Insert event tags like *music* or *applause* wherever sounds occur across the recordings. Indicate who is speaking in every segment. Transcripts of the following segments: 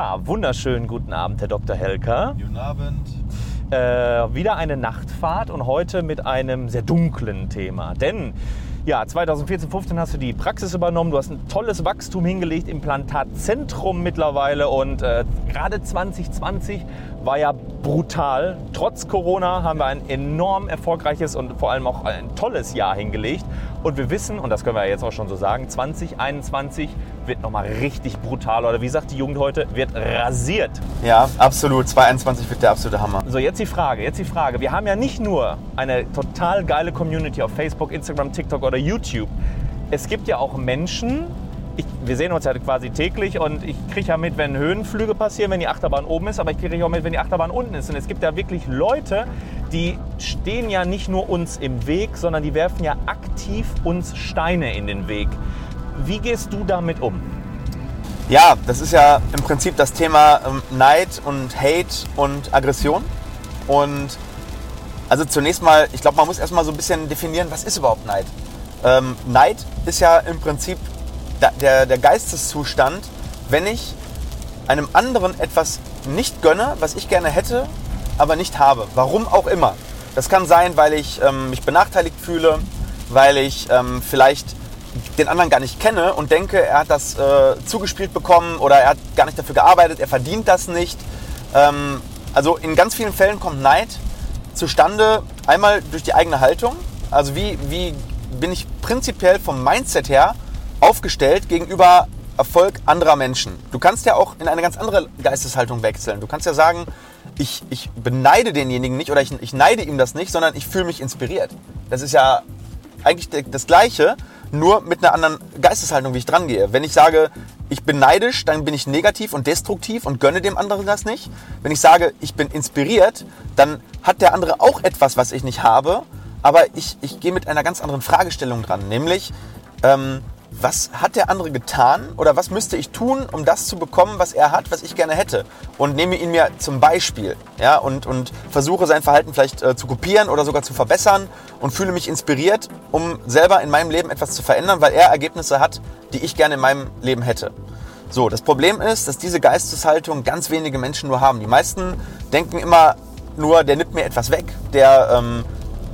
Speaker 1: Ja, wunderschönen guten Abend, Herr Dr. Helker.
Speaker 2: Guten Abend.
Speaker 1: Äh, wieder eine Nachtfahrt und heute mit einem sehr dunklen Thema. Denn ja, 2014, 15 hast du die Praxis übernommen, du hast ein tolles Wachstum hingelegt, Implantatzentrum mittlerweile und äh, gerade 2020 war ja brutal. Trotz Corona haben wir ein enorm erfolgreiches und vor allem auch ein tolles Jahr hingelegt. Und wir wissen, und das können wir jetzt auch schon so sagen, 2021 wird nochmal richtig brutal. Oder wie sagt die Jugend heute, wird rasiert.
Speaker 2: Ja, absolut. 2021 wird der absolute Hammer.
Speaker 1: So, jetzt die Frage, jetzt die Frage. Wir haben ja nicht nur eine total geile Community auf Facebook, Instagram, TikTok oder YouTube. Es gibt ja auch Menschen, ich, wir sehen uns ja quasi täglich und ich kriege ja mit, wenn Höhenflüge passieren, wenn die Achterbahn oben ist, aber ich kriege auch mit, wenn die Achterbahn unten ist. Und es gibt ja wirklich Leute, die stehen ja nicht nur uns im Weg, sondern die werfen ja aktiv uns Steine in den Weg. Wie gehst du damit um?
Speaker 2: Ja, das ist ja im Prinzip das Thema ähm, Neid und Hate und Aggression. Und also zunächst mal, ich glaube, man muss erstmal so ein bisschen definieren, was ist überhaupt Neid? Ähm, Neid ist ja im Prinzip der, der Geisteszustand, wenn ich einem anderen etwas nicht gönne, was ich gerne hätte, aber nicht habe. Warum auch immer. Das kann sein, weil ich ähm, mich benachteiligt fühle, weil ich ähm, vielleicht den anderen gar nicht kenne und denke, er hat das äh, zugespielt bekommen oder er hat gar nicht dafür gearbeitet, er verdient das nicht. Ähm, also in ganz vielen Fällen kommt Neid zustande, einmal durch die eigene Haltung. Also wie, wie bin ich prinzipiell vom Mindset her aufgestellt gegenüber Erfolg anderer Menschen. Du kannst ja auch in eine ganz andere Geisteshaltung wechseln. Du kannst ja sagen, ich, ich beneide denjenigen nicht oder ich, ich neide ihm das nicht, sondern ich fühle mich inspiriert. Das ist ja eigentlich das Gleiche, nur mit einer anderen Geisteshaltung, wie ich dran gehe. Wenn ich sage, ich bin neidisch, dann bin ich negativ und destruktiv und gönne dem anderen das nicht. Wenn ich sage, ich bin inspiriert, dann hat der andere auch etwas, was ich nicht habe, aber ich, ich gehe mit einer ganz anderen Fragestellung dran, nämlich, ähm, was hat der andere getan oder was müsste ich tun, um das zu bekommen, was er hat, was ich gerne hätte? Und nehme ihn mir zum Beispiel ja, und, und versuche sein Verhalten vielleicht äh, zu kopieren oder sogar zu verbessern und fühle mich inspiriert, um selber in meinem Leben etwas zu verändern, weil er Ergebnisse hat, die ich gerne in meinem Leben hätte. So, das Problem ist, dass diese Geisteshaltung ganz wenige Menschen nur haben. Die meisten denken immer nur, der nimmt mir etwas weg, der, ähm,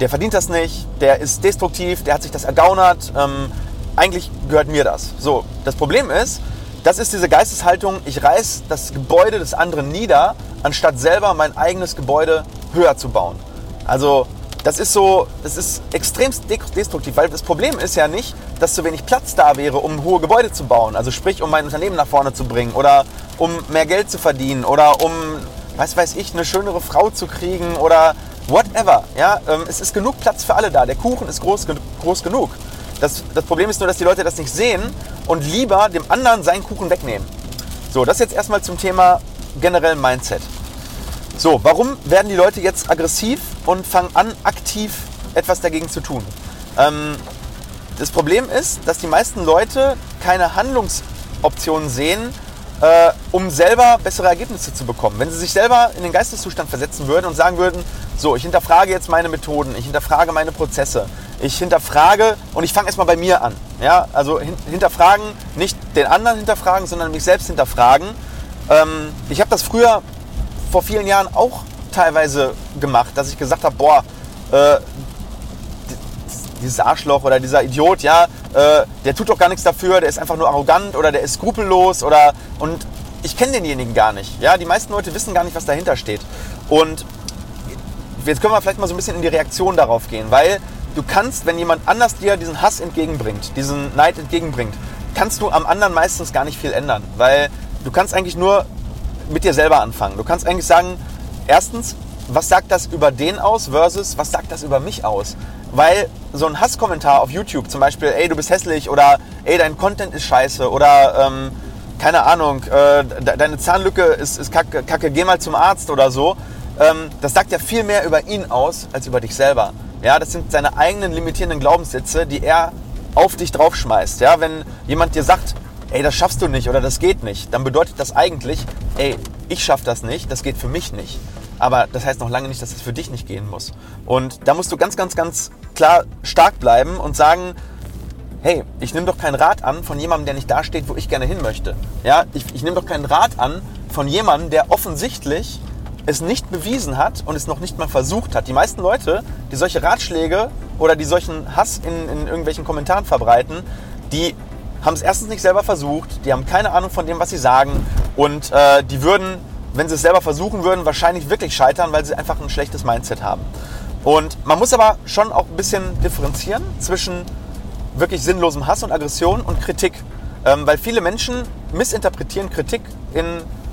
Speaker 2: der verdient das nicht, der ist destruktiv, der hat sich das ergaunert. Ähm, eigentlich gehört mir das. So, das Problem ist, das ist diese Geisteshaltung, ich reiß das Gebäude des anderen nieder, anstatt selber mein eigenes Gebäude höher zu bauen. Also das ist so, das ist extremst destruktiv, weil das Problem ist ja nicht, dass zu wenig Platz da wäre, um hohe Gebäude zu bauen. Also sprich, um mein Unternehmen nach vorne zu bringen oder um mehr Geld zu verdienen oder um, was weiß ich, eine schönere Frau zu kriegen oder whatever. Ja, ähm, es ist genug Platz für alle da. Der Kuchen ist groß, groß genug. Das, das Problem ist nur, dass die Leute das nicht sehen und lieber dem anderen seinen Kuchen wegnehmen. So, das jetzt erstmal zum Thema generell Mindset. So, warum werden die Leute jetzt aggressiv und fangen an, aktiv etwas dagegen zu tun? Ähm, das Problem ist, dass die meisten Leute keine Handlungsoptionen sehen, äh, um selber bessere Ergebnisse zu bekommen. Wenn sie sich selber in den Geisteszustand versetzen würden und sagen würden, so, ich hinterfrage jetzt meine Methoden, ich hinterfrage meine Prozesse, ich hinterfrage und ich fange erstmal bei mir an. Ja? Also hin, hinterfragen, nicht den anderen hinterfragen, sondern mich selbst hinterfragen. Ähm, ich habe das früher vor vielen Jahren auch teilweise gemacht, dass ich gesagt habe, boah, äh, dieses Arschloch oder dieser Idiot, ja, äh, der tut doch gar nichts dafür, der ist einfach nur arrogant oder der ist skrupellos oder und ich kenne denjenigen gar nicht. Ja, die meisten Leute wissen gar nicht, was dahinter steht. Und jetzt können wir vielleicht mal so ein bisschen in die Reaktion darauf gehen, weil du kannst, wenn jemand anders dir diesen Hass entgegenbringt, diesen Neid entgegenbringt, kannst du am anderen meistens gar nicht viel ändern, weil du kannst eigentlich nur mit dir selber anfangen. Du kannst eigentlich sagen, erstens, was sagt das über den aus versus was sagt das über mich aus? Weil so ein Hasskommentar auf YouTube zum Beispiel, ey, du bist hässlich oder ey, dein Content ist scheiße oder ähm, keine Ahnung, äh, deine Zahnlücke ist, ist kacke, kacke, geh mal zum Arzt oder so. Ähm, das sagt ja viel mehr über ihn aus als über dich selber. Ja, das sind seine eigenen limitierenden Glaubenssätze, die er auf dich draufschmeißt. Ja, wenn jemand dir sagt, ey, das schaffst du nicht oder das geht nicht, dann bedeutet das eigentlich, ey, ich schaff das nicht, das geht für mich nicht. Aber das heißt noch lange nicht, dass es für dich nicht gehen muss. Und da musst du ganz, ganz, ganz klar stark bleiben und sagen, hey, ich nehme doch keinen Rat an von jemandem, der nicht da steht, wo ich gerne hin möchte. Ja, ich, ich nehme doch keinen Rat an von jemandem, der offensichtlich es nicht bewiesen hat und es noch nicht mal versucht hat. Die meisten Leute, die solche Ratschläge oder die solchen Hass in, in irgendwelchen Kommentaren verbreiten, die haben es erstens nicht selber versucht, die haben keine Ahnung von dem, was sie sagen und äh, die würden, wenn sie es selber versuchen würden, wahrscheinlich wirklich scheitern, weil sie einfach ein schlechtes Mindset haben. Und man muss aber schon auch ein bisschen differenzieren zwischen wirklich sinnlosem Hass und Aggression und Kritik. Ähm, weil viele Menschen missinterpretieren Kritik in,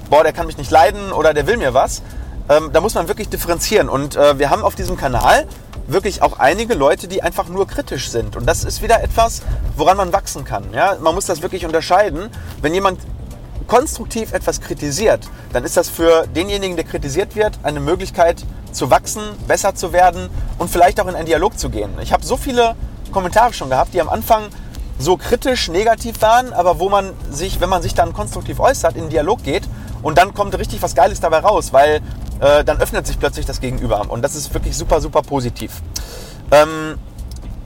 Speaker 2: boah, der kann mich nicht leiden oder der will mir was. Ähm, da muss man wirklich differenzieren. Und äh, wir haben auf diesem Kanal wirklich auch einige Leute, die einfach nur kritisch sind. Und das ist wieder etwas, woran man wachsen kann. Ja? Man muss das wirklich unterscheiden. Wenn jemand konstruktiv etwas kritisiert, dann ist das für denjenigen, der kritisiert wird, eine Möglichkeit zu wachsen, besser zu werden und vielleicht auch in einen Dialog zu gehen. Ich habe so viele Kommentare schon gehabt, die am Anfang so kritisch, negativ waren, aber wo man sich, wenn man sich dann konstruktiv äußert, in den Dialog geht und dann kommt richtig was Geiles dabei raus, weil äh, dann öffnet sich plötzlich das Gegenüber und das ist wirklich super, super positiv. Ähm,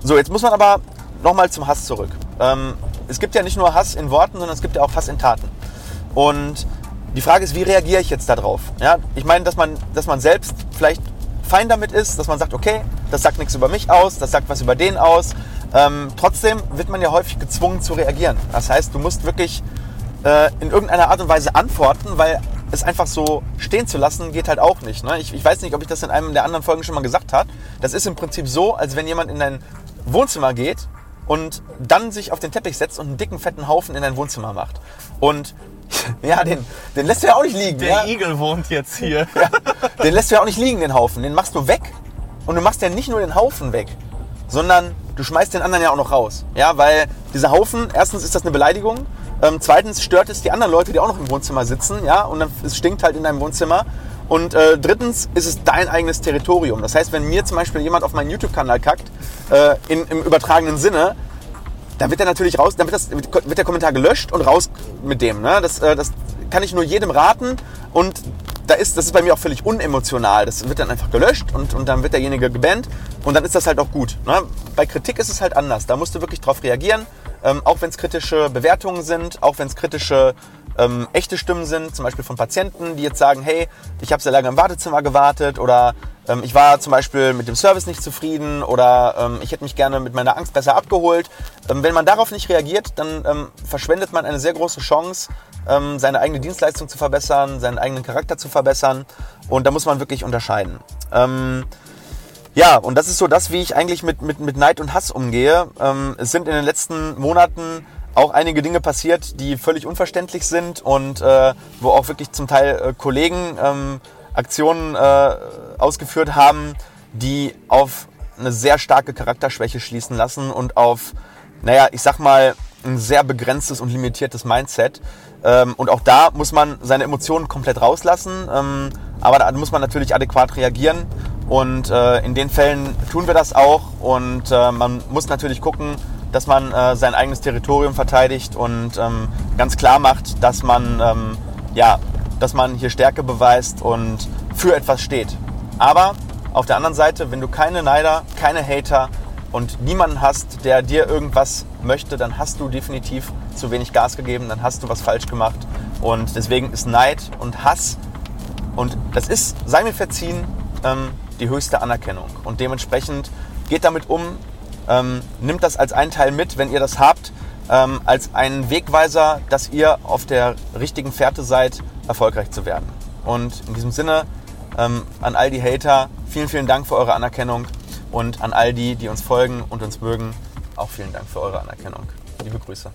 Speaker 2: so, jetzt muss man aber nochmal zum Hass zurück. Ähm, es gibt ja nicht nur Hass in Worten, sondern es gibt ja auch Hass in Taten. Und die Frage ist, wie reagiere ich jetzt darauf? Ja, ich meine, dass man, dass man selbst vielleicht fein damit ist, dass man sagt, okay, das sagt nichts über mich aus, das sagt was über den aus. Ähm, trotzdem wird man ja häufig gezwungen zu reagieren. Das heißt, du musst wirklich äh, in irgendeiner Art und Weise antworten, weil es einfach so stehen zu lassen, geht halt auch nicht. Ne? Ich, ich, weiß nicht, ob ich das in einem der anderen Folgen schon mal gesagt habe. Das ist im Prinzip so, als wenn jemand in dein Wohnzimmer geht und dann sich auf den Teppich setzt und einen dicken, fetten Haufen in dein Wohnzimmer macht. Und *laughs* ja, den, den lässt du ja auch nicht liegen.
Speaker 1: Der
Speaker 2: ja?
Speaker 1: Igel wohnt jetzt hier.
Speaker 2: Ja, den lässt du ja auch nicht liegen, den Haufen. Den machst du weg. Und du machst ja nicht nur den Haufen weg, sondern du schmeißt den anderen ja auch noch raus. Ja, weil dieser Haufen, erstens ist das eine Beleidigung. Ähm, zweitens stört es die anderen Leute, die auch noch im Wohnzimmer sitzen. Ja, und dann, es stinkt halt in deinem Wohnzimmer. Und äh, drittens ist es dein eigenes Territorium. Das heißt, wenn mir zum Beispiel jemand auf meinen YouTube-Kanal kackt, äh, in, im übertragenen Sinne, dann wird er natürlich raus, dann wird, das, wird der Kommentar gelöscht und raus mit dem. Ne? Das, äh, das kann ich nur jedem raten und da ist, das ist bei mir auch völlig unemotional. Das wird dann einfach gelöscht und, und dann wird derjenige gebannt und dann ist das halt auch gut. Ne? Bei Kritik ist es halt anders. Da musst du wirklich drauf reagieren, ähm, auch wenn es kritische Bewertungen sind, auch wenn es kritische ähm, echte Stimmen sind, zum Beispiel von Patienten, die jetzt sagen, hey, ich habe sehr lange im Wartezimmer gewartet oder ähm, ich war zum Beispiel mit dem Service nicht zufrieden oder ähm, ich hätte mich gerne mit meiner Angst besser abgeholt. Ähm, wenn man darauf nicht reagiert, dann ähm, verschwendet man eine sehr große Chance, ähm, seine eigene Dienstleistung zu verbessern, seinen eigenen Charakter zu verbessern und da muss man wirklich unterscheiden. Ähm, ja, und das ist so das, wie ich eigentlich mit, mit, mit Neid und Hass umgehe. es sind in den letzten Monaten auch einige Dinge passiert, die völlig unverständlich sind und äh, wo auch wirklich zum Teil äh, Kollegen ähm, Aktionen äh, ausgeführt haben, die auf eine sehr starke Charakterschwäche schließen lassen und auf, naja, ich sag mal, ein sehr begrenztes und limitiertes Mindset. Ähm, und auch da muss man seine Emotionen komplett rauslassen, ähm, aber da muss man natürlich adäquat reagieren. Und äh, in den Fällen tun wir das auch. Und äh, man muss natürlich gucken, dass man äh, sein eigenes Territorium verteidigt und ähm, ganz klar macht, dass man ähm, ja, dass man hier Stärke beweist und für etwas steht. Aber auf der anderen Seite, wenn du keine Neider, keine Hater und niemanden hast, der dir irgendwas möchte, dann hast du definitiv zu wenig Gas gegeben, dann hast du was falsch gemacht. Und deswegen ist Neid und Hass, und das ist, sei mir verziehen, ähm, die höchste Anerkennung. Und dementsprechend geht damit um, ähm, nimmt das als einen Teil mit, wenn ihr das habt, ähm, als einen Wegweiser, dass ihr auf der richtigen Fährte seid, erfolgreich zu werden. Und in diesem Sinne ähm, an all die Hater, vielen, vielen Dank für eure Anerkennung und an all die, die uns folgen und uns mögen, auch vielen Dank für eure Anerkennung. Liebe Grüße.